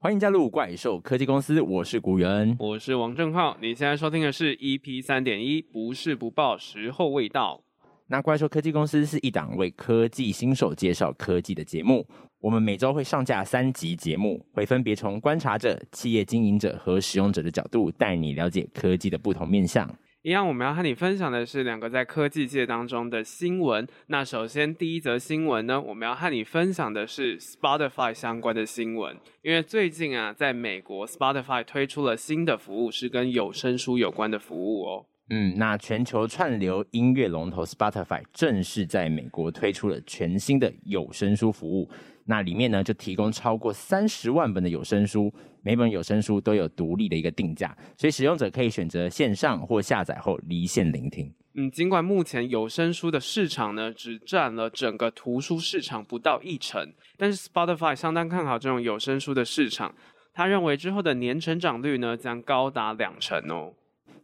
欢迎加入怪兽科技公司，我是古元，我是王正浩。你现在收听的是 EP 三点一，不是不报，时候未到。那怪兽科技公司是一档为科技新手介绍科技的节目。我们每周会上架三集节目，会分别从观察者、企业经营者和使用者的角度，带你了解科技的不同面向。一样，我们要和你分享的是两个在科技界当中的新闻。那首先第一则新闻呢，我们要和你分享的是 Spotify 相关的新闻。因为最近啊，在美国 Spotify 推出了新的服务，是跟有声书有关的服务哦。嗯，那全球串流音乐龙头 Spotify 正式在美国推出了全新的有声书服务。那里面呢，就提供超过三十万本的有声书，每本有声书都有独立的一个定价，所以使用者可以选择线上或下载后离线聆听。嗯，尽管目前有声书的市场呢，只占了整个图书市场不到一成，但是 Spotify 相当看好这种有声书的市场，他认为之后的年成长率呢，将高达两成哦。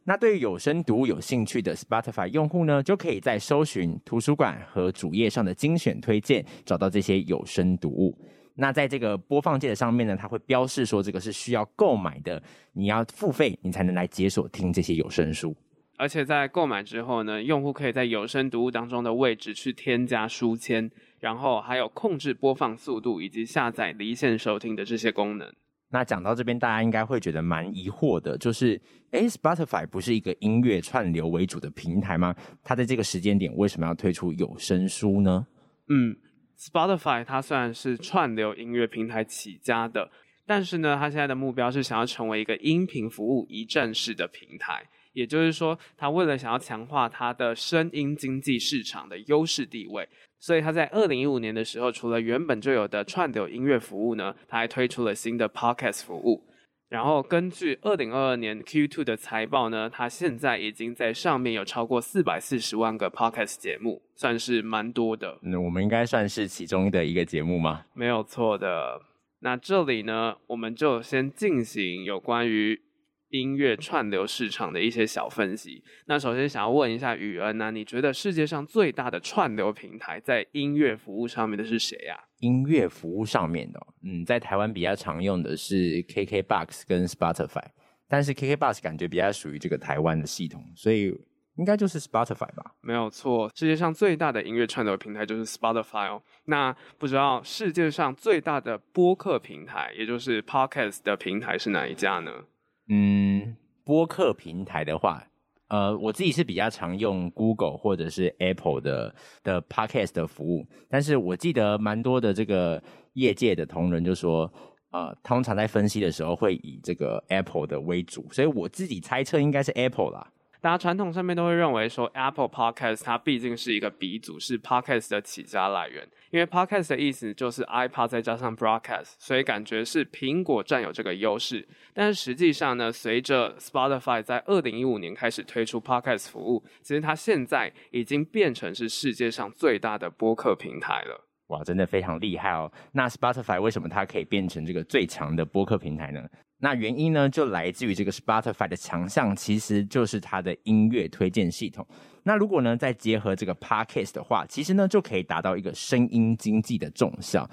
那对于有声读物有兴趣的 Spotify 用户呢，就可以在搜寻图书馆和主页上的精选推荐，找到这些有声读物。那在这个播放键的上面呢，它会标示说这个是需要购买的，你要付费，你才能来解锁听这些有声书。而且在购买之后呢，用户可以在有声读物当中的位置去添加书签，然后还有控制播放速度以及下载离线收听的这些功能。那讲到这边，大家应该会觉得蛮疑惑的，就是，诶，Spotify 不是一个音乐串流为主的平台吗？它在这个时间点为什么要推出有声书呢？嗯，Spotify 它虽然是串流音乐平台起家的，但是呢，它现在的目标是想要成为一个音频服务一站式的平台。也就是说，他为了想要强化他的声音经济市场的优势地位，所以他在二零一五年的时候，除了原本就有的串流音乐服务呢，他还推出了新的 Podcast 服务。然后根据二零二二年 Q2 的财报呢，它现在已经在上面有超过四百四十万个 Podcast 节目，算是蛮多的。那我们应该算是其中的一个节目吗？没有错的。那这里呢，我们就先进行有关于。音乐串流市场的一些小分析。那首先想要问一下宇恩呢、啊，你觉得世界上最大的串流平台在音乐服务上面的是谁呀、啊？音乐服务上面的，嗯，在台湾比较常用的是 KKBOX 跟 Spotify，但是 KKBOX 感觉比较属于这个台湾的系统，所以应该就是 Spotify 吧？没有错，世界上最大的音乐串流平台就是 Spotify 哦。那不知道世界上最大的播客平台，也就是 Podcast 的平台是哪一家呢？嗯，播客平台的话，呃，我自己是比较常用 Google 或者是 Apple 的的 Podcast 的服务，但是我记得蛮多的这个业界的同仁就说，呃，通常在分析的时候会以这个 Apple 的为主，所以我自己猜测应该是 Apple 啦。大家传统上面都会认为说，Apple Podcast 它毕竟是一个鼻祖，是 Podcast 的起家来源。因为 Podcast 的意思就是 iPod 再加上 Broadcast，所以感觉是苹果占有这个优势。但是实际上呢，随着 Spotify 在二零一五年开始推出 Podcast 服务，其实它现在已经变成是世界上最大的播客平台了。哇，真的非常厉害哦！那 Spotify 为什么它可以变成这个最强的播客平台呢？那原因呢，就来自于这个 Spotify 的强项，其实就是它的音乐推荐系统。那如果呢，再结合这个 Podcast 的话，其实呢，就可以达到一个声音经济的重效。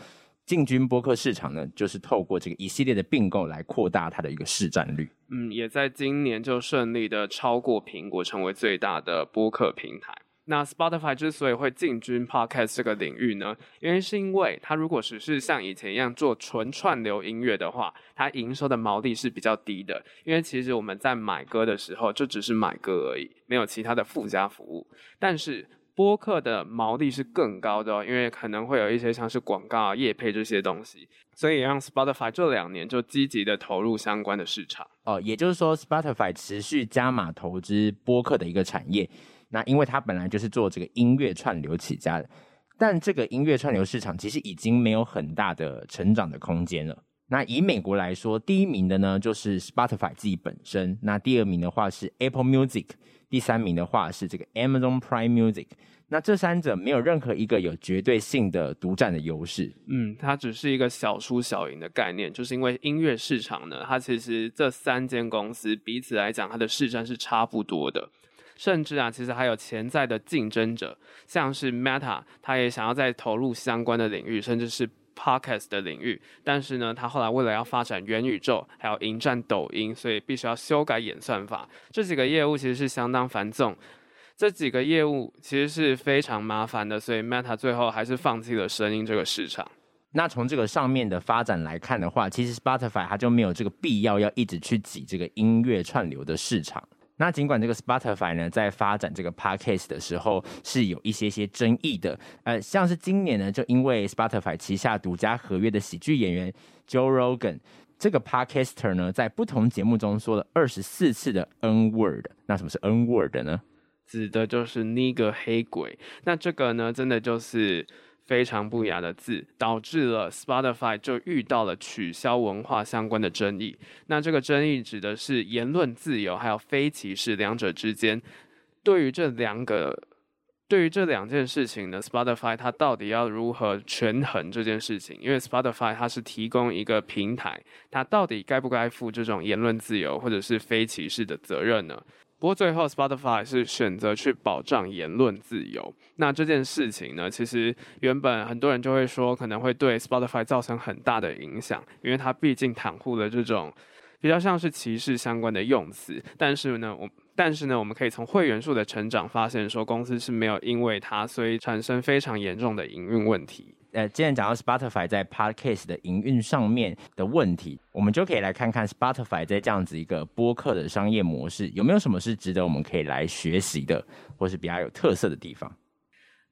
进军播客市场呢，就是透过这个一系列的并购来扩大它的一个市占率。嗯，也在今年就顺利的超过苹果，成为最大的播客平台。那 Spotify 之所以会进军 Podcast 这个领域呢，原因是因为它如果只是像以前一样做纯串流音乐的话，它营收的毛利是比较低的。因为其实我们在买歌的时候就只是买歌而已，没有其他的附加服务。但是播客的毛利是更高的哦，因为可能会有一些像是广告啊、业配这些东西，所以让 Spotify 这两年就积极的投入相关的市场。哦，也就是说 Spotify 持续加码投资播客的一个产业。那因为它本来就是做这个音乐串流起家的，但这个音乐串流市场其实已经没有很大的成长的空间了。那以美国来说，第一名的呢就是 Spotify 自己本身，那第二名的话是 Apple Music，第三名的话是这个 Amazon Prime Music。那这三者没有任何一个有绝对性的独占的优势。嗯，它只是一个小输小赢的概念，就是因为音乐市场呢，它其实这三间公司彼此来讲，它的市占是差不多的。甚至啊，其实还有潜在的竞争者，像是 Meta，他也想要再投入相关的领域，甚至是 Podcast 的领域，但是呢，他后来为了要发展元宇宙，还要迎战抖音，所以必须要修改演算法。这几个业务其实是相当繁重，这几个业务其实是非常麻烦的，所以 Meta 最后还是放弃了声音这个市场。那从这个上面的发展来看的话，其实 Spotify 它就没有这个必要要一直去挤这个音乐串流的市场。那尽管这个 Spotify 呢，在发展这个 Podcast 的时候是有一些些争议的，呃，像是今年呢，就因为 Spotify 旗下独家合约的喜剧演员 Joe Rogan 这个 Podcaster 呢，在不同节目中说了二十四次的 N word。那什么是 N word 呢？指的就是 Nigger 黑鬼。那这个呢，真的就是。非常不雅的字，导致了 Spotify 就遇到了取消文化相关的争议。那这个争议指的是言论自由还有非歧视两者之间。对于这两个，对于这两件事情呢，Spotify 它到底要如何权衡这件事情？因为 Spotify 它是提供一个平台，它到底该不该负这种言论自由或者是非歧视的责任呢？不过最后，Spotify 是选择去保障言论自由。那这件事情呢，其实原本很多人就会说，可能会对 Spotify 造成很大的影响，因为它毕竟袒护了这种比较像是歧视相关的用词。但是呢，我但是呢，我们可以从会员数的成长发现，说公司是没有因为它所以产生非常严重的营运问题。呃，既然讲到 Spotify 在 Podcast 的营运上面的问题，我们就可以来看看 Spotify 在这样子一个播客的商业模式有没有什么是值得我们可以来学习的，或是比较有特色的地方。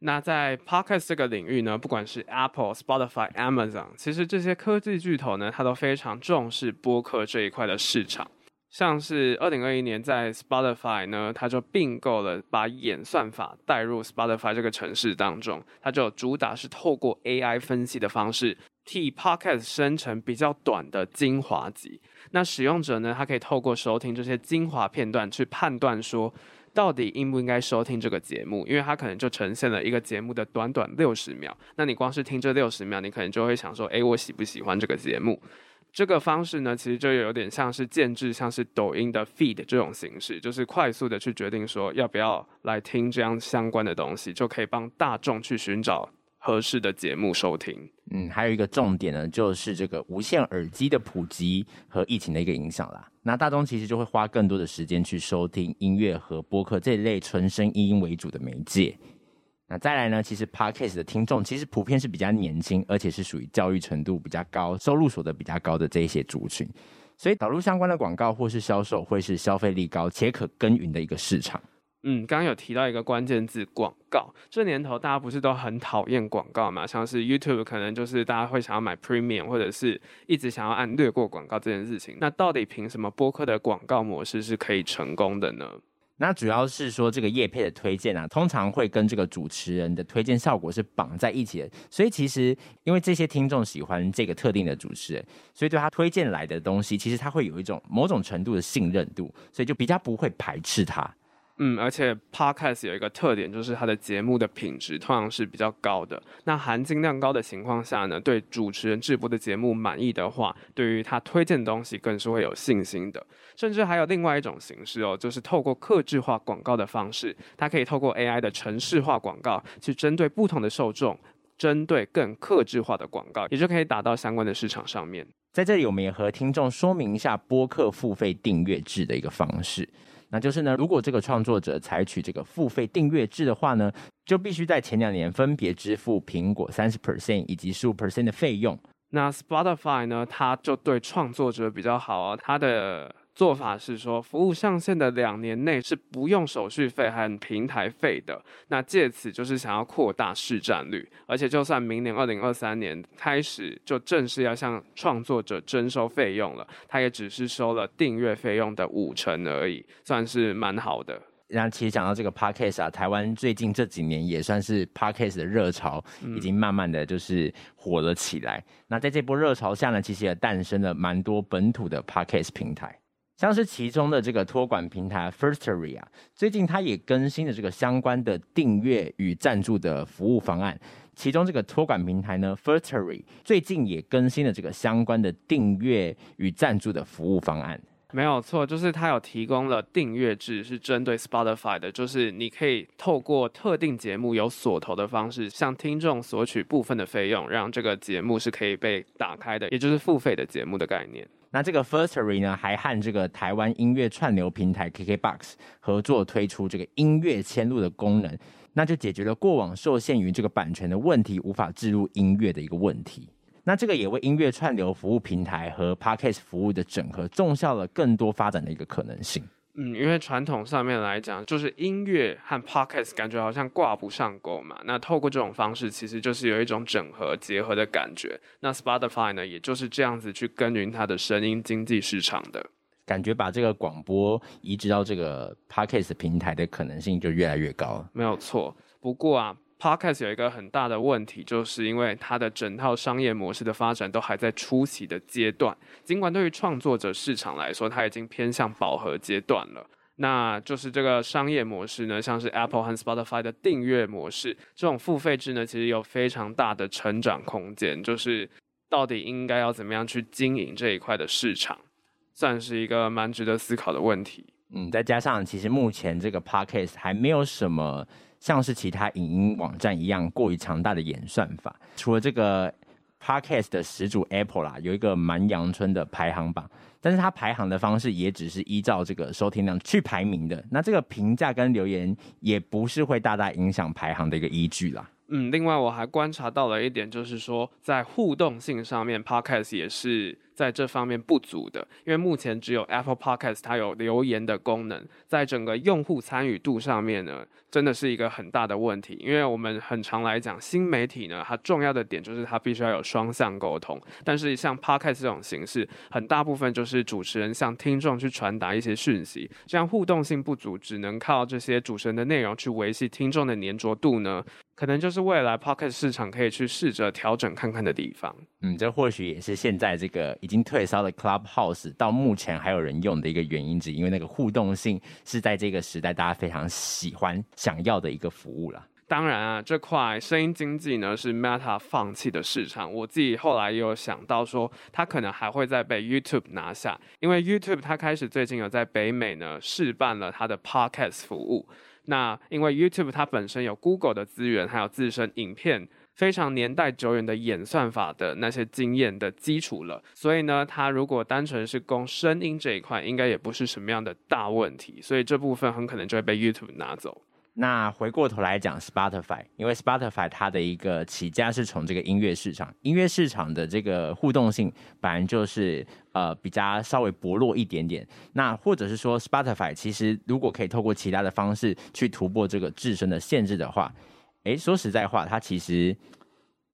那在 Podcast 这个领域呢，不管是 Apple、Spotify、Amazon，其实这些科技巨头呢，它都非常重视播客这一块的市场。像是二零二一年在 Spotify 呢，它就并购了，把演算法带入 Spotify 这个城市当中，它就主打是透过 AI 分析的方式，替 Podcast 生成比较短的精华集。那使用者呢，他可以透过收听这些精华片段去判断说，到底应不应该收听这个节目，因为它可能就呈现了一个节目的短短六十秒。那你光是听这六十秒，你可能就会想说，诶，我喜不喜欢这个节目？这个方式呢，其实就有点像是建置，像是抖音的 feed 这种形式，就是快速的去决定说要不要来听这样相关的东西，就可以帮大众去寻找合适的节目收听。嗯，还有一个重点呢，就是这个无线耳机的普及和疫情的一个影响啦。那大众其实就会花更多的时间去收听音乐和播客这一类纯声音为主的媒介。那再来呢？其实 Podcast 的听众其实普遍是比较年轻，而且是属于教育程度比较高、收入所得比较高的这一些族群，所以导入相关的广告或是销售，会是消费力高且可耕耘的一个市场。嗯，刚刚有提到一个关键字“广告”，这年头大家不是都很讨厌广告嘛？像是 YouTube 可能就是大家会想要买 Premium，或者是一直想要按略过广告这件事情。那到底凭什么播客的广告模式是可以成功的呢？那主要是说这个叶配的推荐啊，通常会跟这个主持人的推荐效果是绑在一起的。所以其实因为这些听众喜欢这个特定的主持人，所以对他推荐来的东西，其实他会有一种某种程度的信任度，所以就比较不会排斥他。嗯，而且 Podcast 有一个特点，就是它的节目的品质通常是比较高的。那含金量高的情况下呢，对主持人制播的节目满意的话，对于他推荐的东西更是会有信心的。甚至还有另外一种形式哦，就是透过客制化广告的方式，它可以透过 AI 的程式化广告，去针对不同的受众，针对更客制化的广告，也就可以打到相关的市场上面。在这里，我们也和听众说明一下播客付费订阅制的一个方式。那就是呢，如果这个创作者采取这个付费订阅制的话呢，就必须在前两年分别支付苹果三十 percent 以及十五 percent 的费用。那 Spotify 呢，它就对创作者比较好啊，它的。做法是说，服务上线的两年内是不用手续费和平台费的。那借此就是想要扩大市占率，而且就算明年二零二三年开始就正式要向创作者征收费用了，他也只是收了订阅费用的五成而已，算是蛮好的。那其实讲到这个 Podcast 啊，台湾最近这几年也算是 Podcast 的热潮，已经慢慢的就是火了起来。嗯、那在这波热潮下呢，其实也诞生了蛮多本土的 Podcast 平台。像是其中的这个托管平台 Firstory 啊，最近它也更新了这个相关的订阅与赞助的服务方案。其中这个托管平台呢，Firstory 最近也更新了这个相关的订阅与赞助的服务方案。没有错，就是它有提供了订阅制，是针对 Spotify 的，就是你可以透过特定节目有锁头的方式，向听众索取部分的费用，让这个节目是可以被打开的，也就是付费的节目的概念。那这个 Firstary 呢，还和这个台湾音乐串流平台 KKBOX 合作推出这个音乐迁入的功能，那就解决了过往受限于这个版权的问题，无法置入音乐的一个问题。那这个也为音乐串流服务平台和 Podcast 服务的整合，种下了更多发展的一个可能性。嗯，因为传统上面来讲，就是音乐和 Podcast 感觉好像挂不上钩嘛。那透过这种方式，其实就是有一种整合结合的感觉。那 Spotify 呢，也就是这样子去耕耘它的声音经济市场的感觉，把这个广播移植到这个 Podcast 平台的可能性就越来越高。没有错。不过啊。Podcast 有一个很大的问题，就是因为它的整套商业模式的发展都还在初期的阶段。尽管对于创作者市场来说，它已经偏向饱和阶段了。那就是这个商业模式呢，像是 Apple 和 Spotify 的订阅模式，这种付费制呢，其实有非常大的成长空间。就是到底应该要怎么样去经营这一块的市场，算是一个蛮值得思考的问题。嗯，再加上其实目前这个 Podcast 还没有什么。像是其他影音网站一样过于强大的演算法，除了这个 Podcast 的始祖 Apple 啦，有一个蛮阳春的排行榜，但是它排行的方式也只是依照这个收听量去排名的，那这个评价跟留言也不是会大大影响排行的一个依据啦。嗯，另外我还观察到了一点，就是说在互动性上面，Podcast 也是在这方面不足的，因为目前只有 Apple Podcast 它有留言的功能，在整个用户参与度上面呢，真的是一个很大的问题。因为我们很常来讲，新媒体呢，它重要的点就是它必须要有双向沟通，但是像 Podcast 这种形式，很大部分就是主持人向听众去传达一些讯息，这样互动性不足，只能靠这些主持人的内容去维系听众的黏着度呢。可能就是未来 Podcast 市场可以去试着调整看看的地方。嗯，这或许也是现在这个已经退烧的 Clubhouse 到目前还有人用的一个原因之一，因为那个互动性是在这个时代大家非常喜欢、想要的一个服务了。当然啊，这块声音经济呢是 Meta 放弃的市场。我自己后来也有想到说，它可能还会再被 YouTube 拿下，因为 YouTube 它开始最近有在北美呢试办了它的 Podcast 服务。那因为 YouTube 它本身有 Google 的资源，还有自身影片非常年代久远的演算法的那些经验的基础了，所以呢，它如果单纯是供声音这一块，应该也不是什么样的大问题，所以这部分很可能就会被 YouTube 拿走。那回过头来讲 Spotify，因为 Spotify 它的一个起家是从这个音乐市场，音乐市场的这个互动性本来就是呃比较稍微薄弱一点点。那或者是说 Spotify 其实如果可以透过其他的方式去突破这个自身的限制的话，诶，说实在话，它其实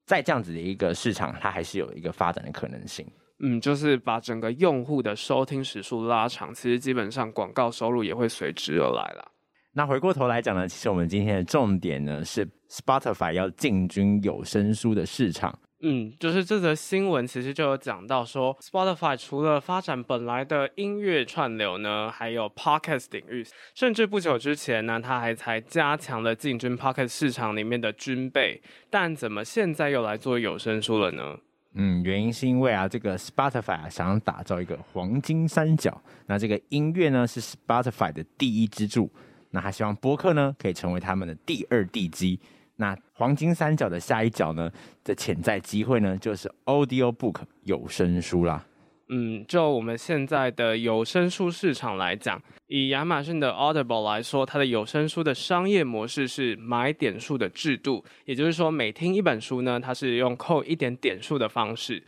在这样子的一个市场，它还是有一个发展的可能性。嗯，就是把整个用户的收听时数拉长，其实基本上广告收入也会随之而来了。那回过头来讲呢，其实我们今天的重点呢是 Spotify 要进军有声书的市场。嗯，就是这则新闻其实就有讲到说，Spotify 除了发展本来的音乐串流呢，还有 Podcast 领域，甚至不久之前呢，他还才加强了进军 Podcast 市场里面的军备。但怎么现在又来做有声书了呢？嗯，原因是因为啊，这个 Spotify 啊想打造一个黄金三角，那这个音乐呢是 Spotify 的第一支柱。那他希望播客呢可以成为他们的第二地基。那黄金三角的下一角呢的潜在机会呢就是 Audio Book 有声书啦。嗯，就我们现在的有声书市场来讲，以亚马逊的 Audible 来说，它的有声书的商业模式是买点数的制度，也就是说每听一本书呢，它是用扣一点点数的方式。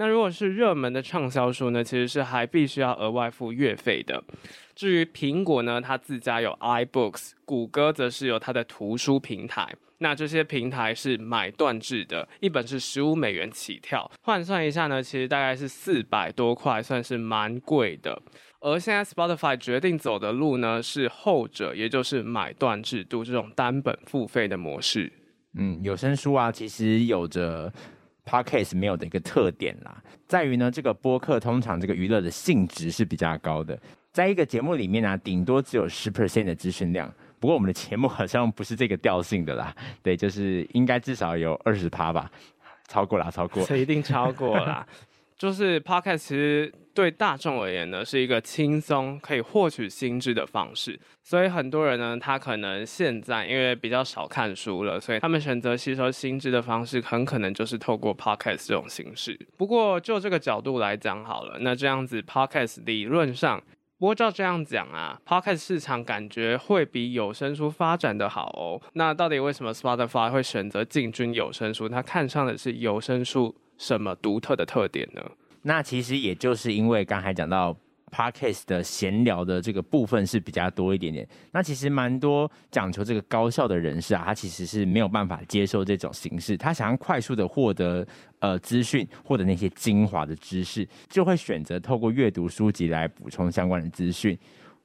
那如果是热门的畅销书呢，其实是还必须要额外付月费的。至于苹果呢，它自家有 iBooks，谷歌则是有它的图书平台。那这些平台是买断制的，一本是十五美元起跳，换算一下呢，其实大概是四百多块，算是蛮贵的。而现在 Spotify 决定走的路呢，是后者，也就是买断制度这种单本付费的模式。嗯，有声书啊，其实有着 Podcast 没有的一个特点啦，在于呢，这个播客通常这个娱乐的性质是比较高的。在一个节目里面呢、啊，顶多只有十 percent 的资讯量。不过我们的节目好像不是这个调性的啦，对，就是应该至少有二十趴吧，超过啦，超过，这一定超过了。就是 Podcast 其实对大众而言呢，是一个轻松可以获取新知的方式。所以很多人呢，他可能现在因为比较少看书了，所以他们选择吸收新知的方式，很可能就是透过 Podcast 这种形式。不过就这个角度来讲好了，那这样子 Podcast 理论上，不过照这样讲啊，Podcast 市场感觉会比有声书发展的好哦。那到底为什么 Spotify 会选择进军有声书？他看上的是有声书。什么独特的特点呢？那其实也就是因为刚才讲到 Podcast 的闲聊的这个部分是比较多一点点。那其实蛮多讲求这个高效的人士啊，他其实是没有办法接受这种形式。他想要快速的获得呃资讯，获得那些精华的知识，就会选择透过阅读书籍来补充相关的资讯。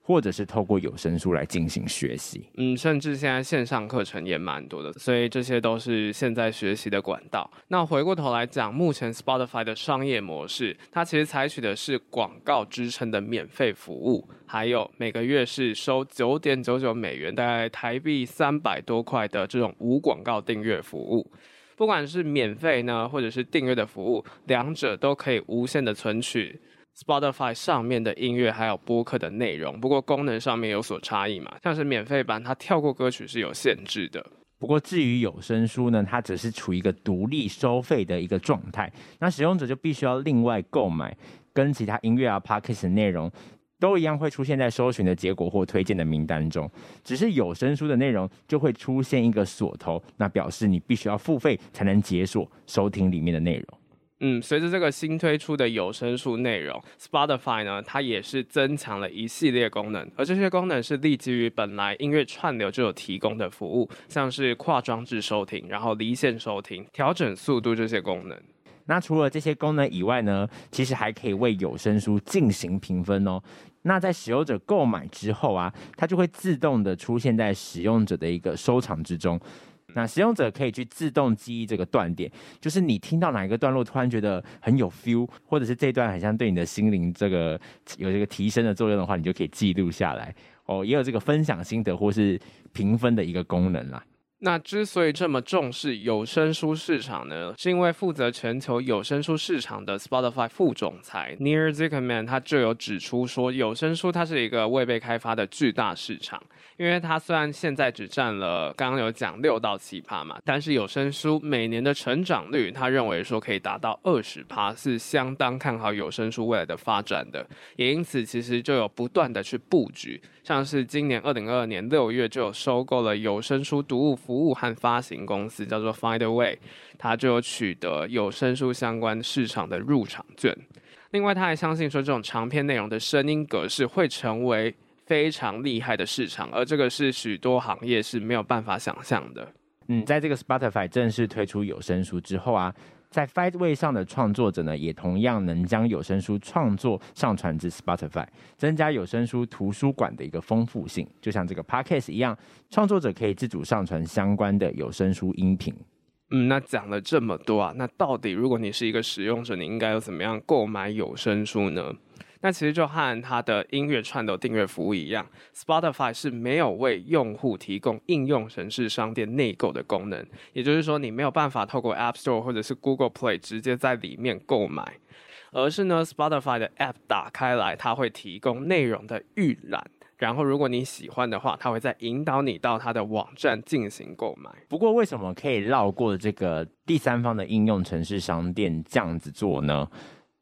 或者是透过有声书来进行学习，嗯，甚至现在线上课程也蛮多的，所以这些都是现在学习的管道。那回过头来讲，目前 Spotify 的商业模式，它其实采取的是广告支撑的免费服务，还有每个月是收九点九九美元，大概台币三百多块的这种无广告订阅服务。不管是免费呢，或者是订阅的服务，两者都可以无限的存取。Spotify 上面的音乐还有播客的内容，不过功能上面有所差异嘛，像是免费版它跳过歌曲是有限制的。不过至于有声书呢，它只是处于一个独立收费的一个状态，那使用者就必须要另外购买，跟其他音乐啊、Podcast 的内容都一样会出现在搜寻的结果或推荐的名单中，只是有声书的内容就会出现一个锁头，那表示你必须要付费才能解锁收听里面的内容。嗯，随着这个新推出的有声书内容，Spotify 呢，它也是增强了一系列功能，而这些功能是立基于本来音乐串流就有提供的服务，像是跨装置收听，然后离线收听、调整速度这些功能。那除了这些功能以外呢，其实还可以为有声书进行评分哦。那在使用者购买之后啊，它就会自动的出现在使用者的一个收藏之中。那使用者可以去自动记忆这个断点，就是你听到哪一个段落突然觉得很有 feel，或者是这段很像对你的心灵这个有这个提升的作用的话，你就可以记录下来哦，也有这个分享心得或是评分的一个功能啦。那之所以这么重视有声书市场呢，是因为负责全球有声书市场的 Spotify 副总裁 Nir Zikkerman 他就有指出说，有声书它是一个未被开发的巨大市场。因为它虽然现在只占了刚刚有讲六到七趴嘛，但是有声书每年的成长率，他认为说可以达到二十趴，是相当看好有声书未来的发展的。也因此，其实就有不断的去布局，像是今年二零二二年六月就有收购了有声书读物服务和发行公司，叫做 Findaway，它就有取得有声书相关市场的入场券。另外，他还相信说，这种长篇内容的声音格式会成为。非常厉害的市场，而这个是许多行业是没有办法想象的。嗯，在这个 Spotify 正式推出有声书之后啊，在 Findaway 上的创作者呢，也同样能将有声书创作上传至 Spotify，增加有声书图书馆的一个丰富性。就像这个 Podcast 一样，创作者可以自主上传相关的有声书音频。嗯，那讲了这么多啊，那到底如果你是一个使用者，你应该要怎么样购买有声书呢？那其实就和它的音乐串流订阅服务一样，Spotify 是没有为用户提供应用程式商店内购的功能，也就是说，你没有办法透过 App Store 或者是 Google Play 直接在里面购买，而是呢，Spotify 的 App 打开来，它会提供内容的预览，然后如果你喜欢的话，它会再引导你到它的网站进行购买。不过，为什么可以绕过这个第三方的应用程式商店这样子做呢？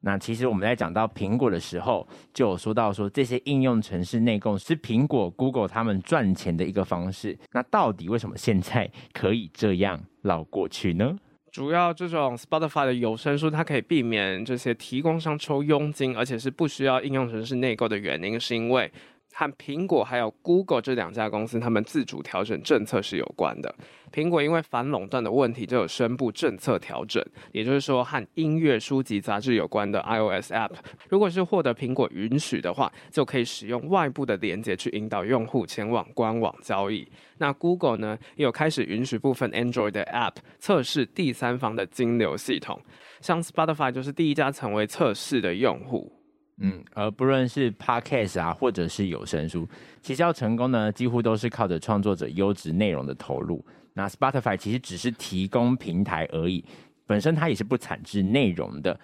那其实我们在讲到苹果的时候，就有说到说这些应用程式内购是苹果、Google 他们赚钱的一个方式。那到底为什么现在可以这样绕过去呢？主要这种 Spotify 的有声书，它可以避免这些提供商抽佣金，而且是不需要应用程式内购的原因，是因为。和苹果还有 Google 这两家公司，他们自主调整政策是有关的。苹果因为反垄断的问题，就有宣布政策调整，也就是说，和音乐、书籍、杂志有关的 iOS App，如果是获得苹果允许的话，就可以使用外部的连接去引导用户前往官网交易。那 Google 呢，也有开始允许部分 Android 的 App 测试第三方的金流系统，像 Spotify 就是第一家成为测试的用户。嗯，而不论是 Podcast 啊，或者是有声书，其实要成功呢，几乎都是靠着创作者优质内容的投入。那 Spotify 其实只是提供平台而已，本身它也是不产制内容的。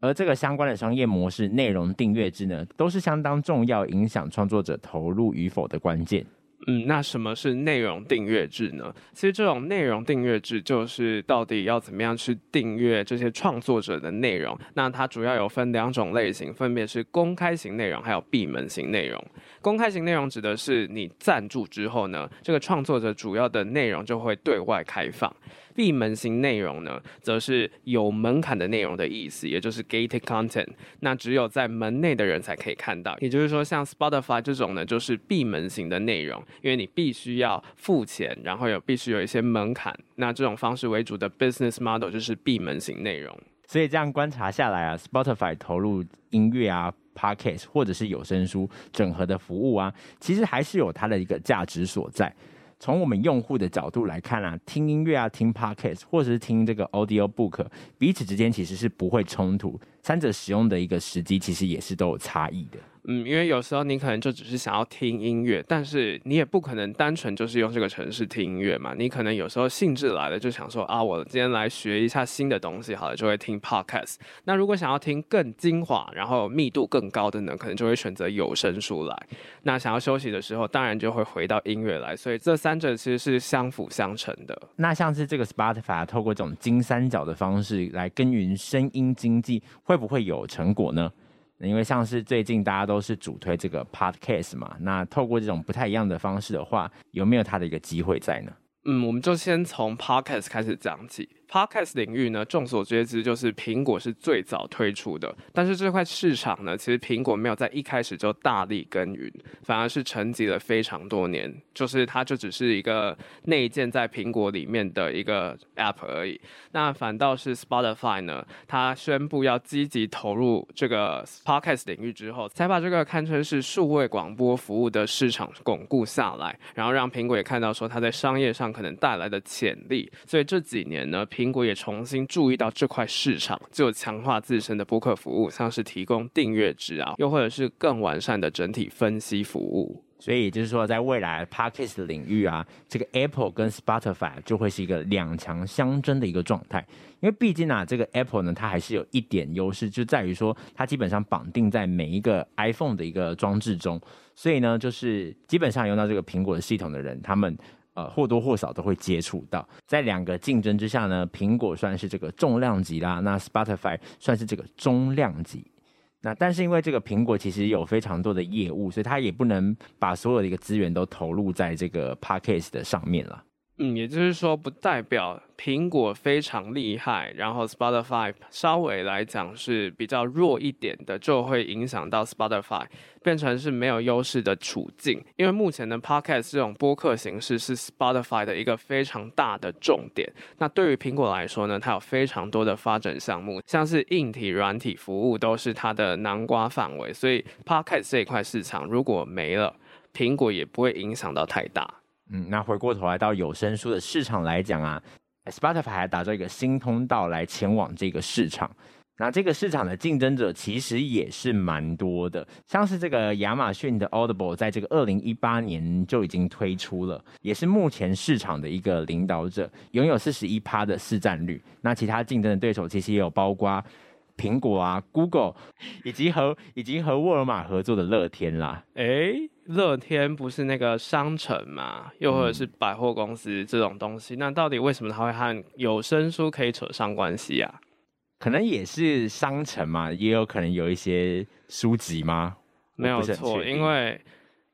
而这个相关的商业模式、内容订阅制呢，都是相当重要，影响创作者投入与否的关键。嗯，那什么是内容订阅制呢？其实这种内容订阅制就是到底要怎么样去订阅这些创作者的内容。那它主要有分两种类型，分别是公开型内容还有闭门型内容。公开型内容指的是你赞助之后呢，这个创作者主要的内容就会对外开放。闭门型内容呢，则是有门槛的内容的意思，也就是 gated content。那只有在门内的人才可以看到。也就是说，像 Spotify 这种呢，就是闭门型的内容，因为你必须要付钱，然后有必须有一些门槛。那这种方式为主的 business model 就是闭门型内容。所以这样观察下来啊，Spotify 投入音乐啊、Podcast 或者是有声书整合的服务啊，其实还是有它的一个价值所在。从我们用户的角度来看啊，听音乐啊、听 Podcast 或者是听这个 Audio Book，彼此之间其实是不会冲突，三者使用的一个时机其实也是都有差异的。嗯，因为有时候你可能就只是想要听音乐，但是你也不可能单纯就是用这个城市听音乐嘛。你可能有时候兴致来了，就想说啊，我今天来学一下新的东西，好了，就会听 podcast。那如果想要听更精华，然后密度更高的呢，可能就会选择有声书来。那想要休息的时候，当然就会回到音乐来。所以这三者其实是相辅相成的。那像是这个 Spotify 透过这种金三角的方式来耕耘声音经济，会不会有成果呢？因为像是最近大家都是主推这个 podcast 嘛，那透过这种不太一样的方式的话，有没有它的一个机会在呢？嗯，我们就先从 podcast 开始讲起。Podcast 领域呢，众所皆知就是苹果是最早推出的，但是这块市场呢，其实苹果没有在一开始就大力耕耘，反而是沉寂了非常多年，就是它就只是一个内建在苹果里面的一个 App 而已。那反倒是 Spotify 呢，它宣布要积极投入这个 Podcast 领域之后，才把这个堪称是数位广播服务的市场巩固下来，然后让苹果也看到说它在商业上可能带来的潜力。所以这几年呢，苹苹果也重新注意到这块市场，就强化自身的播客服务，像是提供订阅制啊，又或者是更完善的整体分析服务。所以就是说，在未来 Podcast 的领域啊，这个 Apple 跟 Spotify 就会是一个两强相争的一个状态。因为毕竟啊，这个 Apple 呢，它还是有一点优势，就在于说它基本上绑定在每一个 iPhone 的一个装置中，所以呢，就是基本上用到这个苹果的系统的人，他们。呃，或多或少都会接触到，在两个竞争之下呢，苹果算是这个重量级啦，那 Spotify 算是这个中量级。那但是因为这个苹果其实有非常多的业务，所以它也不能把所有的一个资源都投入在这个 Podcast 的上面了。嗯，也就是说，不代表苹果非常厉害，然后 Spotify 稍微来讲是比较弱一点的，就会影响到 Spotify 变成是没有优势的处境。因为目前的 Podcast 这种播客形式是 Spotify 的一个非常大的重点。那对于苹果来说呢，它有非常多的发展项目，像是硬体、软体服务都是它的南瓜范围。所以 Podcast 这一块市场如果没了，苹果也不会影响到太大。嗯，那回过头来到有声书的市场来讲啊，Spotify 还打造一个新通道来前往这个市场。那这个市场的竞争者其实也是蛮多的，像是这个亚马逊的 Audible，在这个二零一八年就已经推出了，也是目前市场的一个领导者，拥有四十一趴的市占率。那其他竞争的对手其实也有包括苹果啊、Google，以及和以及和沃尔玛合作的乐天啦。诶乐天不是那个商城嘛，又或者是百货公司这种东西，嗯、那到底为什么它会和有声书可以扯上关系啊？可能也是商城嘛，也有可能有一些书籍吗？没有错，因为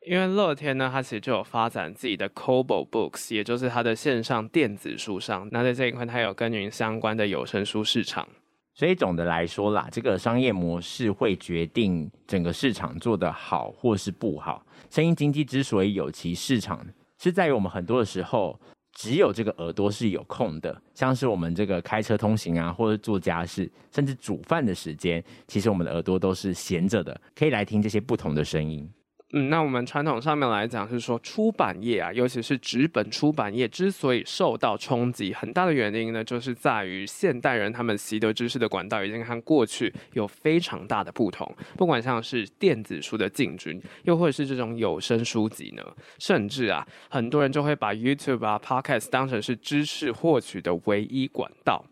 因为乐天呢，它其实就有发展自己的 Kobo Books，也就是它的线上电子书商。那在这一块，它有耕耘相关的有声书市场。所以总的来说啦，这个商业模式会决定整个市场做得好或是不好。声音经济之所以有其市场，是在于我们很多的时候只有这个耳朵是有空的，像是我们这个开车通行啊，或者做家事，甚至煮饭的时间，其实我们的耳朵都是闲着的，可以来听这些不同的声音。嗯，那我们传统上面来讲是说，出版业啊，尤其是纸本出版业之所以受到冲击，很大的原因呢，就是在于现代人他们习得知识的管道已经和过去有非常大的不同。不管像是电子书的进军，又或者是这种有声书籍呢，甚至啊，很多人就会把 YouTube 啊、Podcast 当成是知识获取的唯一管道。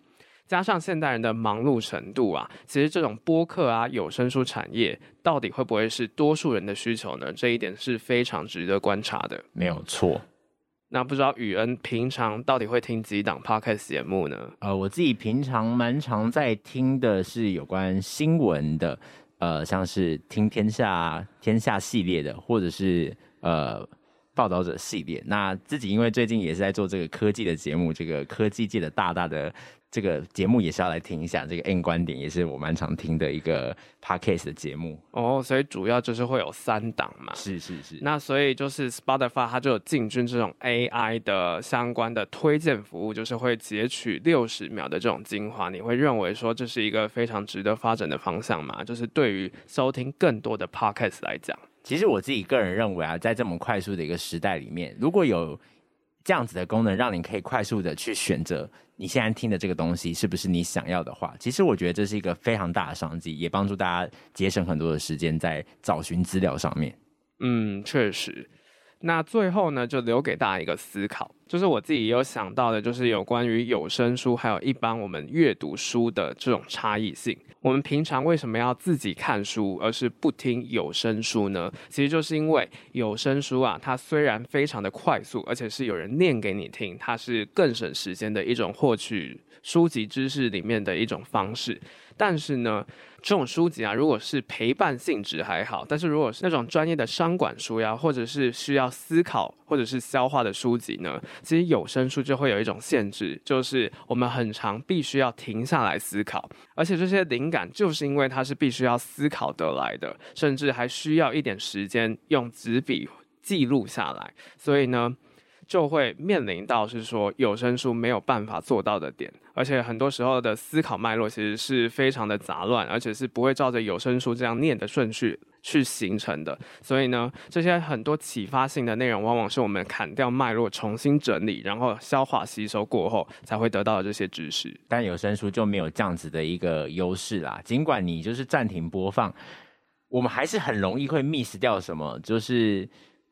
加上现代人的忙碌程度啊，其实这种播客啊、有声书产业到底会不会是多数人的需求呢？这一点是非常值得观察的。没有错。那不知道宇恩平常到底会听几档 podcast 节目呢？呃，我自己平常蛮常在听的是有关新闻的，呃，像是听天下天下系列的，或者是呃报道者系列。那自己因为最近也是在做这个科技的节目，这个科技界的大大的。这个节目也是要来听一下，这个 N 观点也是我蛮常听的一个 podcast 的节目。哦，所以主要就是会有三档嘛，是是是，那所以就是 Spotify 它就有进军这种 AI 的相关的推荐服务，就是会截取六十秒的这种精华，你会认为说这是一个非常值得发展的方向吗？就是对于收听更多的 podcast 来讲，其实我自己个人认为啊，在这么快速的一个时代里面，如果有这样子的功能，让你可以快速的去选择。你现在听的这个东西是不是你想要的话？其实我觉得这是一个非常大的商机，也帮助大家节省很多的时间在找寻资料上面。嗯，确实。那最后呢，就留给大家一个思考，就是我自己也有想到的，就是有关于有声书还有一般我们阅读书的这种差异性。我们平常为什么要自己看书，而是不听有声书呢？其实就是因为有声书啊，它虽然非常的快速，而且是有人念给你听，它是更省时间的一种获取书籍知识里面的一种方式。但是呢，这种书籍啊，如果是陪伴性质还好，但是如果是那种专业的商管书呀，或者是需要思考或者是消化的书籍呢，其实有声书就会有一种限制，就是我们很长必须要停下来思考，而且这些灵感就是因为它是必须要思考得来的，甚至还需要一点时间用纸笔记录下来，所以呢。就会面临到是说有声书没有办法做到的点，而且很多时候的思考脉络其实是非常的杂乱，而且是不会照着有声书这样念的顺序去形成的。所以呢，这些很多启发性的内容，往往是我们砍掉脉络，重新整理，然后消化吸收过后才会得到的这些知识。但有声书就没有这样子的一个优势啦。尽管你就是暂停播放，我们还是很容易会 miss 掉什么，就是。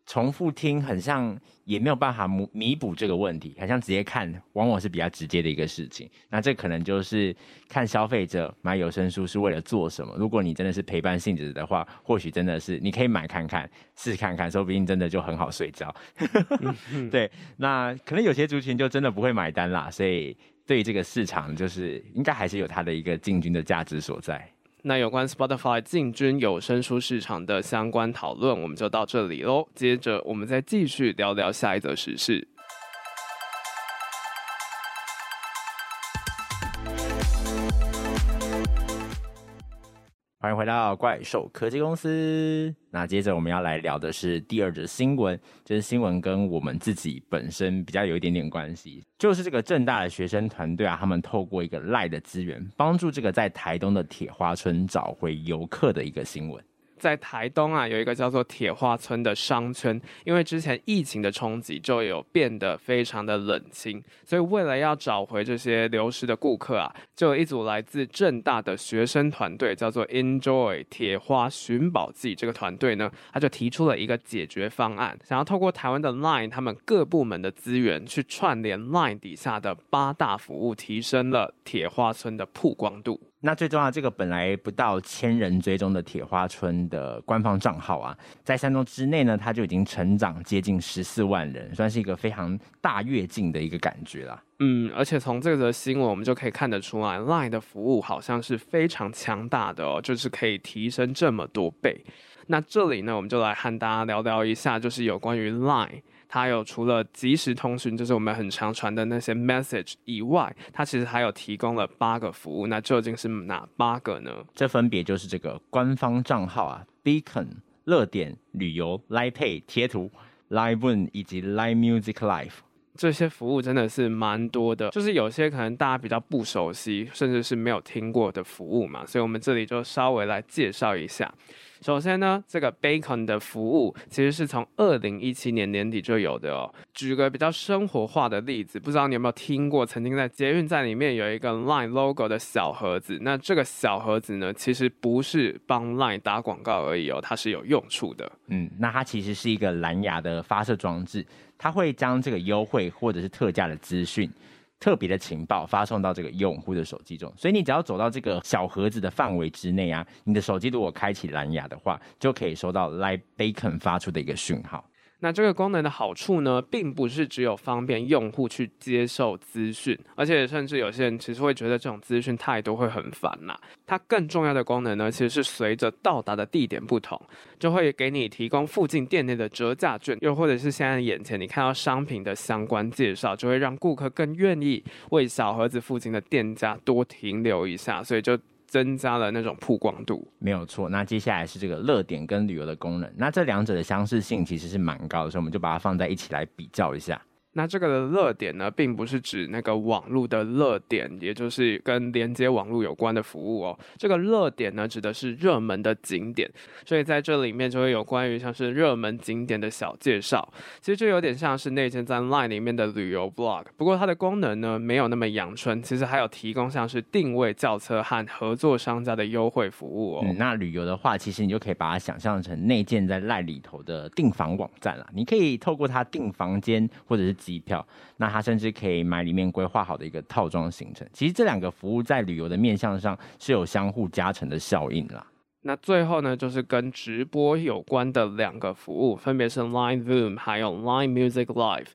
重复听很像也没有办法弥弥补这个问题，好像直接看往往是比较直接的一个事情。那这可能就是看消费者买有声书是为了做什么。如果你真的是陪伴性质的话，或许真的是你可以买看看，试试看看，说不定真的就很好睡觉。对，那可能有些族群就真的不会买单啦。所以对于这个市场，就是应该还是有它的一个进军的价值所在。那有关 Spotify 进军有声书市场的相关讨论，我们就到这里喽。接着，我们再继续聊聊下一则时事。欢迎回到怪兽科技公司。那接着我们要来聊的是第二则新闻，就是新闻跟我们自己本身比较有一点点关系，就是这个正大的学生团队啊，他们透过一个赖的资源，帮助这个在台东的铁花村找回游客的一个新闻。在台东啊，有一个叫做铁花村的商圈，因为之前疫情的冲击，就有变得非常的冷清，所以为了要找回这些流失的顾客啊，就有一组来自正大的学生团队，叫做 Enjoy 铁花寻宝记。这个团队呢，他就提出了一个解决方案，想要透过台湾的 Line 他们各部门的资源，去串联 Line 底下的八大服务，提升了铁花村的曝光度。那最重要，这个本来不到千人追踪的铁花村的官方账号啊，在三周之内呢，它就已经成长接近十四万人，算是一个非常大跃进的一个感觉啦。嗯，而且从这则新闻我们就可以看得出来，LINE 的服务好像是非常强大的哦，就是可以提升这么多倍。那这里呢，我们就来和大家聊聊一下，就是有关于 LINE。它有除了即时通讯，就是我们很常传的那些 message 以外，它其实还有提供了八个服务。那究竟是哪八个呢？这分别就是这个官方账号啊，Beacon、热点、旅游、Live Pay、贴图、Live One 以及 Live Music Live。这些服务真的是蛮多的，就是有些可能大家比较不熟悉，甚至是没有听过的服务嘛，所以我们这里就稍微来介绍一下。首先呢，这个 Bacon 的服务其实是从二零一七年年底就有的哦。举个比较生活化的例子，不知道你有没有听过，曾经在捷运站里面有一个 Line logo 的小盒子。那这个小盒子呢，其实不是帮 Line 打广告而已哦，它是有用处的。嗯，那它其实是一个蓝牙的发射装置，他会将这个优惠或者是特价的资讯特别的情报发送到这个用户的手机中，所以你只要走到这个小盒子的范围之内啊，你的手机如果开启蓝牙的话，就可以收到 Live Bacon 发出的一个讯号。那这个功能的好处呢，并不是只有方便用户去接受资讯，而且甚至有些人其实会觉得这种资讯太多会很烦呐。它更重要的功能呢，其实是随着到达的地点不同，就会给你提供附近店内的折价券，又或者是现在眼前你看到商品的相关介绍，就会让顾客更愿意为小盒子附近的店家多停留一下，所以就。增加了那种曝光度，没有错。那接下来是这个热点跟旅游的功能，那这两者的相似性其实是蛮高的，所以我们就把它放在一起来比较一下。那这个的热点呢，并不是指那个网络的热点，也就是跟连接网络有关的服务哦。这个热点呢，指的是热门的景点，所以在这里面就会有关于像是热门景点的小介绍。其实就有点像是内建在 Line 里面的旅游 blog，不过它的功能呢，没有那么阳春，其实还有提供像是定位、叫车和合作商家的优惠服务哦。那旅游的话，其实你就可以把它想象成内建在 Line 里头的订房网站了。你可以透过它订房间或者是。机票，那他甚至可以买里面规划好的一个套装行程。其实这两个服务在旅游的面向上是有相互加成的效应啦。那最后呢，就是跟直播有关的两个服务，分别是 Line Zoom 还有 Line Music Live。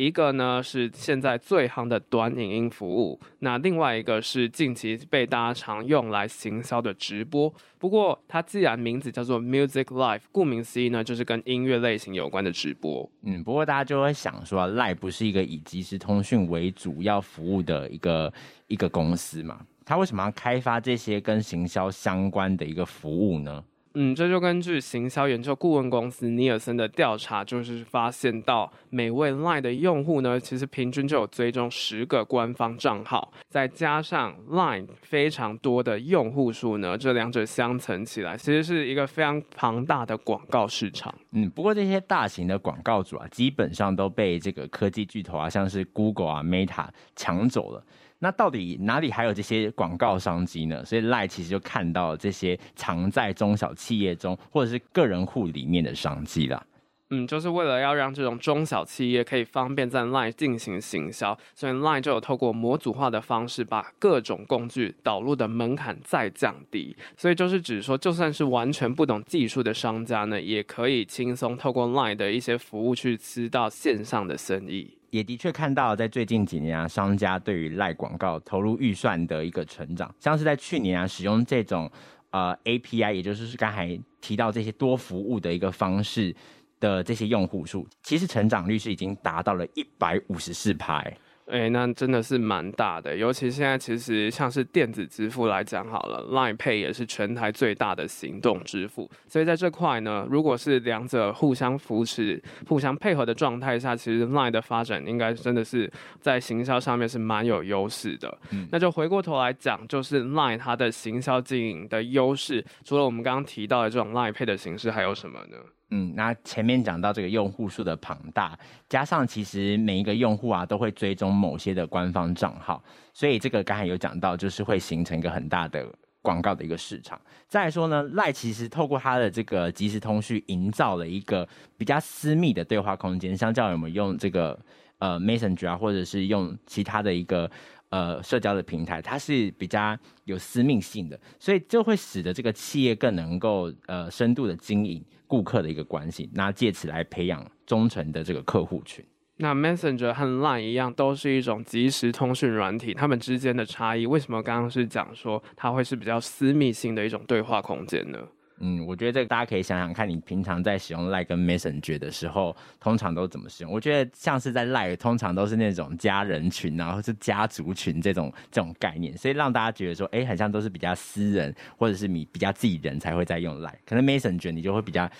一个呢是现在最夯的短影音服务，那另外一个是近期被大家常用来行销的直播。不过它既然名字叫做 Music Live，顾名思义呢，就是跟音乐类型有关的直播。嗯，不过大家就会想说，Line 不是一个以即时通讯为主要服务的一个一个公司嘛？它为什么要开发这些跟行销相关的一个服务呢？嗯，这就根据行销研究顾问公司尼尔森的调查，就是发现到每位 Line 的用户呢，其实平均就有追踪十个官方账号，再加上 Line 非常多的用户数呢，这两者相乘起来，其实是一个非常庞大的广告市场。嗯，不过这些大型的广告主啊，基本上都被这个科技巨头啊，像是 Google 啊、Meta 抢走了。那到底哪里还有这些广告商机呢？所以赖其实就看到这些藏在中小企业中或者是个人户里面的商机了。嗯，就是为了要让这种中小企业可以方便在 Line 进行行销，所以 Line 就有透过模组化的方式，把各种工具导入的门槛再降低。所以就是指说，就算是完全不懂技术的商家呢，也可以轻松透过 Line 的一些服务去吃到线上的生意。也的确看到，在最近几年啊，商家对于赖广告投入预算的一个成长，像是在去年啊，使用这种呃 API，也就是是刚才提到这些多服务的一个方式的这些用户数，其实成长率是已经达到了一百五十四趴。哎，那真的是蛮大的，尤其现在其实像是电子支付来讲好了，Line Pay 也是全台最大的行动支付，所以在这块呢，如果是两者互相扶持、互相配合的状态下，其实 Line 的发展应该真的是在行销上面是蛮有优势的。嗯，那就回过头来讲，就是 Line 它的行销经营的优势，除了我们刚刚提到的这种 Line Pay 的形式，还有什么呢？嗯，那前面讲到这个用户数的庞大，加上其实每一个用户啊都会追踪某些的官方账号，所以这个刚才有讲到，就是会形成一个很大的广告的一个市场。再来说呢赖其实透过它的这个即时通讯，营造了一个比较私密的对话空间，相较于我们用这个呃 Messenger 啊，或者是用其他的一个。呃，社交的平台它是比较有私密性的，所以就会使得这个企业更能够呃深度的经营顾客的一个关系，那借此来培养忠诚的这个客户群。那 Messenger 和 Line 一样，都是一种即时通讯软体，它们之间的差异，为什么刚刚是讲说它会是比较私密性的一种对话空间呢？嗯，我觉得这个大家可以想想看，你平常在使用 Line 跟 Messenger 的时候，通常都怎么使用？我觉得像是在 Line，通常都是那种家人群，然后是家族群这种这种概念，所以让大家觉得说，哎，好像都是比较私人，或者是你比较自己人才会在用 Line，可能 Messenger 你就会比较。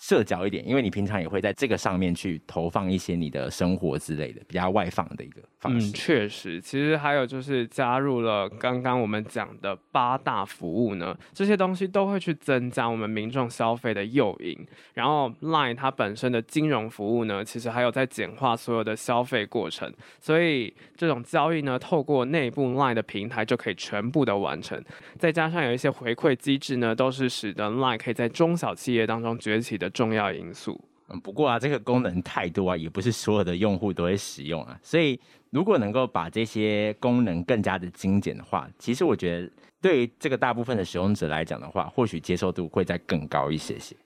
社交一点，因为你平常也会在这个上面去投放一些你的生活之类的，比较外放的一个方式。嗯，确实，其实还有就是加入了刚刚我们讲的八大服务呢，这些东西都会去增加我们民众消费的诱因。然后 Line 它本身的金融服务呢，其实还有在简化所有的消费过程，所以这种交易呢，透过内部 Line 的平台就可以全部的完成。再加上有一些回馈机制呢，都是使得 Line 可以在中小企业当中崛起的重要因素。嗯，不过啊，这个功能太多啊，也不是所有的用户都会使用啊。所以，如果能够把这些功能更加的精简的话，其实我觉得对于这个大部分的使用者来讲的话，或许接受度会再更高一些些。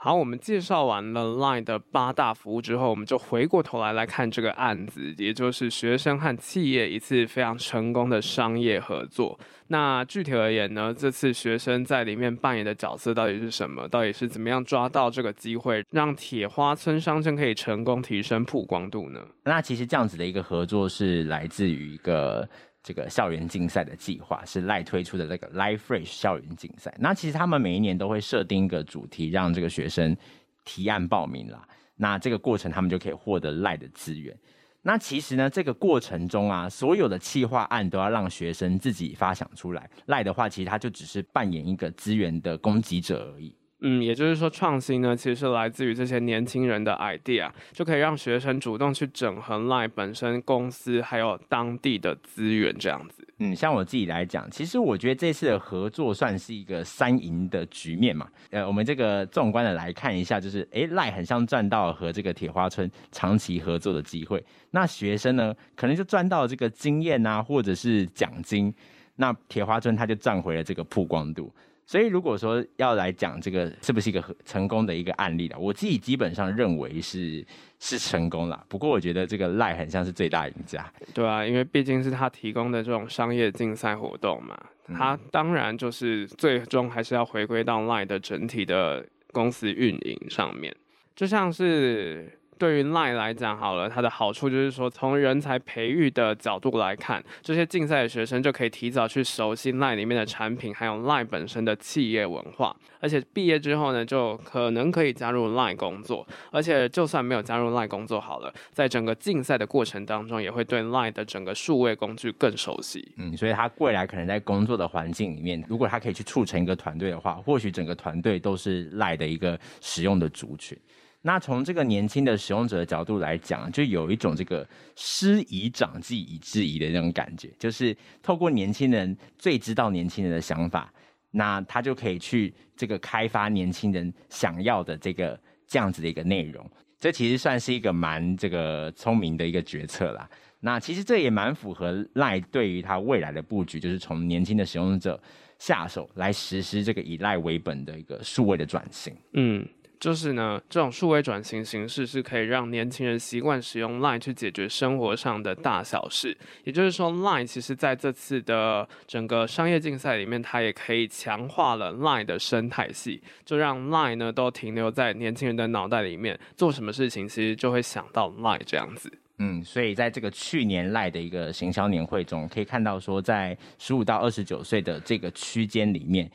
好，我们介绍完了 Line 的八大服务之后，我们就回过头来来看这个案子，也就是学生和企业一次非常成功的商业合作。那具体而言呢，这次学生在里面扮演的角色到底是什么？到底是怎么样抓到这个机会，让铁花村商圈可以成功提升曝光度呢？那其实这样子的一个合作是来自于一个。这个校园竞赛的计划是赖推出的这个 Live Fresh 校园竞赛。那其实他们每一年都会设定一个主题，让这个学生提案报名啦。那这个过程他们就可以获得赖的资源。那其实呢，这个过程中啊，所有的企划案都要让学生自己发想出来。赖的话，其实他就只是扮演一个资源的供给者而已。嗯，也就是说，创新呢，其实是来自于这些年轻人的 idea，就可以让学生主动去整合 Line 本身公司还有当地的资源这样子。嗯，像我自己来讲，其实我觉得这次的合作算是一个三赢的局面嘛。呃，我们这个纵观的来看一下，就是诶，Line 很像赚到了和这个铁花村长期合作的机会，那学生呢，可能就赚到了这个经验啊，或者是奖金，那铁花村他就赚回了这个曝光度。所以，如果说要来讲这个是不是一个成功的一个案例的，我自己基本上认为是是成功了。不过，我觉得这个赖很像是最大赢家。对啊，因为毕竟是他提供的这种商业竞赛活动嘛，他当然就是最终还是要回归到赖的整体的公司运营上面，就像是。对于 Line 来讲，好了，它的好处就是说，从人才培育的角度来看，这些竞赛的学生就可以提早去熟悉 Line 里面的产品，还有 Line 本身的企业文化。而且毕业之后呢，就可能可以加入 Line 工作。而且就算没有加入 Line 工作，好了，在整个竞赛的过程当中，也会对 Line 的整个数位工具更熟悉。嗯，所以他未来可能在工作的环境里面，如果他可以去促成一个团队的话，或许整个团队都是 Line 的一个使用的族群。那从这个年轻的使用者的角度来讲，就有一种这个师以长技以制夷的那种感觉，就是透过年轻人最知道年轻人的想法，那他就可以去这个开发年轻人想要的这个这样子的一个内容。这其实算是一个蛮这个聪明的一个决策啦。那其实这也蛮符合赖对于他未来的布局，就是从年轻的使用者下手来实施这个以赖为本的一个数位的转型。嗯。就是呢，这种数位转型形式是可以让年轻人习惯使用 Line 去解决生活上的大小事。也就是说，Line 其实在这次的整个商业竞赛里面，它也可以强化了 Line 的生态系，就让 Line 呢都停留在年轻人的脑袋里面，做什么事情其实就会想到 Line 这样子。嗯，所以在这个去年 Line 的一个行销年会中，可以看到说，在十五到二十九岁的这个区间里面。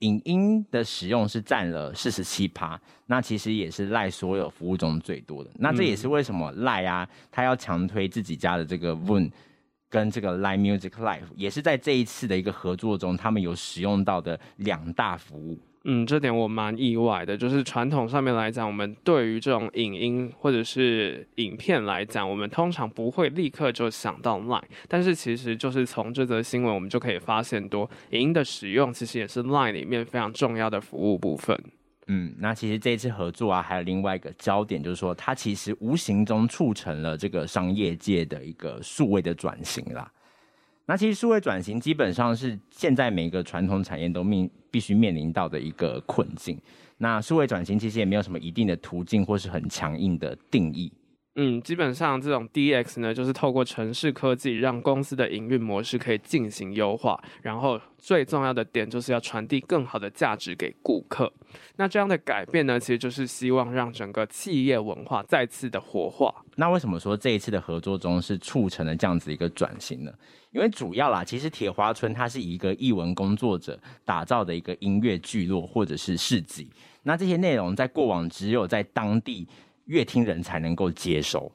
影音的使用是占了四十七趴，那其实也是赖所有服务中最多的。那这也是为什么赖啊，他要强推自己家的这个 Voon 跟这个 Live Music Live，也是在这一次的一个合作中，他们有使用到的两大服务。嗯，这点我蛮意外的。就是传统上面来讲，我们对于这种影音或者是影片来讲，我们通常不会立刻就想到 Line。但是其实就是从这则新闻，我们就可以发现，多影音的使用其实也是 Line 里面非常重要的服务部分。嗯，那其实这次合作啊，还有另外一个焦点，就是说它其实无形中促成了这个商业界的一个数位的转型啦。那其实数位转型基本上是现在每个传统产业都面必须面临到的一个困境。那数位转型其实也没有什么一定的途径或是很强硬的定义。嗯，基本上这种 DX 呢，就是透过城市科技让公司的营运模式可以进行优化，然后最重要的点就是要传递更好的价值给顾客。那这样的改变呢，其实就是希望让整个企业文化再次的活化。那为什么说这一次的合作中是促成了这样子一个转型呢？因为主要啦，其实铁花村它是一个艺文工作者打造的一个音乐聚落或者是市集。那这些内容在过往只有在当地乐听人才能够接收。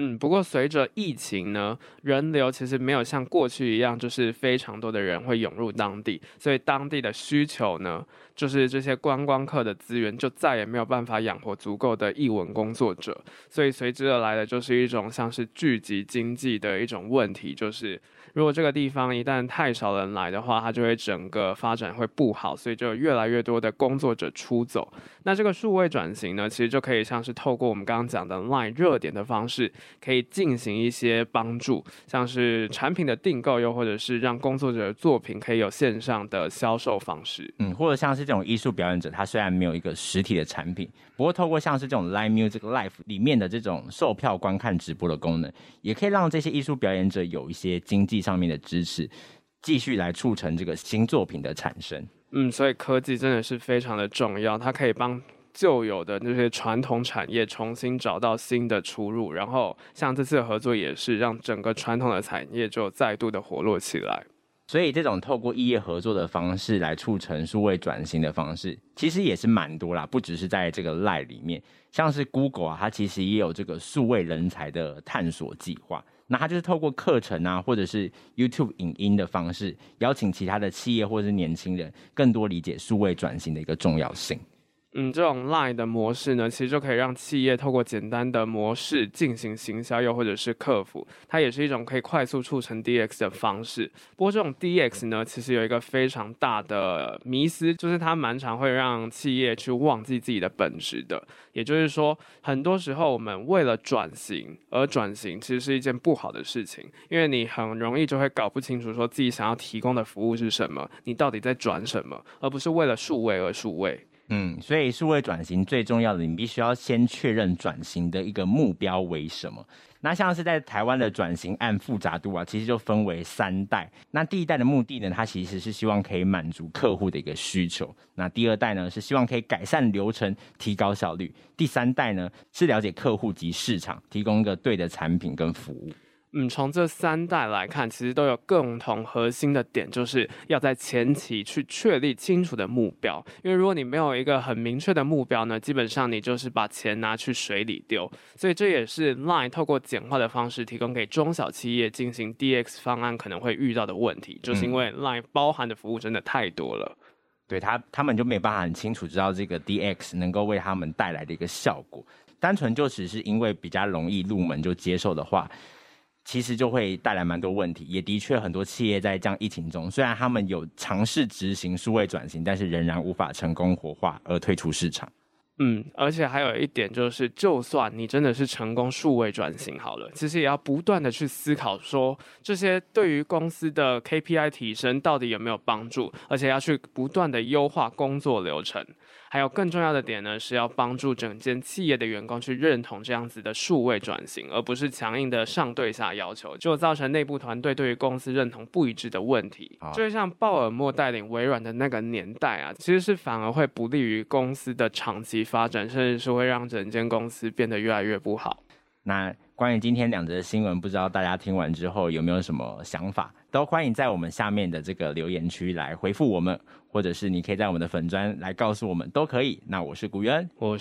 嗯，不过随着疫情呢，人流其实没有像过去一样，就是非常多的人会涌入当地，所以当地的需求呢，就是这些观光客的资源就再也没有办法养活足够的译文工作者，所以随之而来的就是一种像是聚集经济的一种问题，就是如果这个地方一旦太少人来的话，它就会整个发展会不好，所以就越来越多的工作者出走。那这个数位转型呢，其实就可以像是透过我们刚刚讲的 LINE 热点的方式。可以进行一些帮助，像是产品的订购，又或者是让工作者的作品可以有线上的销售方式，嗯，或者像是这种艺术表演者，他虽然没有一个实体的产品，不过透过像是这种 Live Music Live 里面的这种售票观看直播的功能，也可以让这些艺术表演者有一些经济上面的支持，继续来促成这个新作品的产生。嗯，所以科技真的是非常的重要，它可以帮。旧有的那些传统产业重新找到新的出路，然后像这次的合作也是让整个传统的产业就再度的活络起来。所以这种透过异业合作的方式来促成数位转型的方式，其实也是蛮多啦，不只是在这个 LINE 里面，像是 Google 啊，它其实也有这个数位人才的探索计划。那他就是透过课程啊，或者是 YouTube 影音的方式，邀请其他的企业或者是年轻人，更多理解数位转型的一个重要性。嗯，这种 Line 的模式呢，其实就可以让企业透过简单的模式进行行销，又或者是客服，它也是一种可以快速促成 DX 的方式。不过，这种 DX 呢，其实有一个非常大的迷思，就是它蛮常会让企业去忘记自己的本质的。也就是说，很多时候我们为了转型而转型，其实是一件不好的事情，因为你很容易就会搞不清楚说自己想要提供的服务是什么，你到底在转什么，而不是为了数位而数位。嗯，所以数位转型最重要的，你必须要先确认转型的一个目标为什么。那像是在台湾的转型案复杂度啊，其实就分为三代。那第一代的目的呢，它其实是希望可以满足客户的一个需求。那第二代呢，是希望可以改善流程，提高效率。第三代呢，是了解客户及市场，提供一个对的产品跟服务。嗯，从这三代来看，其实都有共同核心的点，就是要在前期去确立清楚的目标。因为如果你没有一个很明确的目标呢，基本上你就是把钱拿去水里丢。所以这也是 Line 透过简化的方式提供给中小企业进行 DX 方案可能会遇到的问题，就是因为 Line 包含的服务真的太多了，嗯、对他他们就没办法很清楚知道这个 DX 能够为他们带来的一个效果。单纯就只是因为比较容易入门就接受的话。其实就会带来蛮多问题，也的确很多企业在这样疫情中，虽然他们有尝试执行数位转型，但是仍然无法成功活化而退出市场。嗯，而且还有一点就是，就算你真的是成功数位转型好了，其实也要不断的去思考说，这些对于公司的 KPI 提升到底有没有帮助，而且要去不断的优化工作流程。还有更重要的点呢，是要帮助整间企业的员工去认同这样子的数位转型，而不是强硬的上对下要求，就造成内部团队对于公司认同不一致的问题。啊、就像鲍尔默带领微软的那个年代啊，其实是反而会不利于公司的长期发展，甚至是会让整间公司变得越来越不好。那关于今天两则新闻，不知道大家听完之后有没有什么想法？都欢迎在我们下面的这个留言区来回复我们，或者是你可以在我们的粉砖来告诉我们，都可以。那我是古渊，我是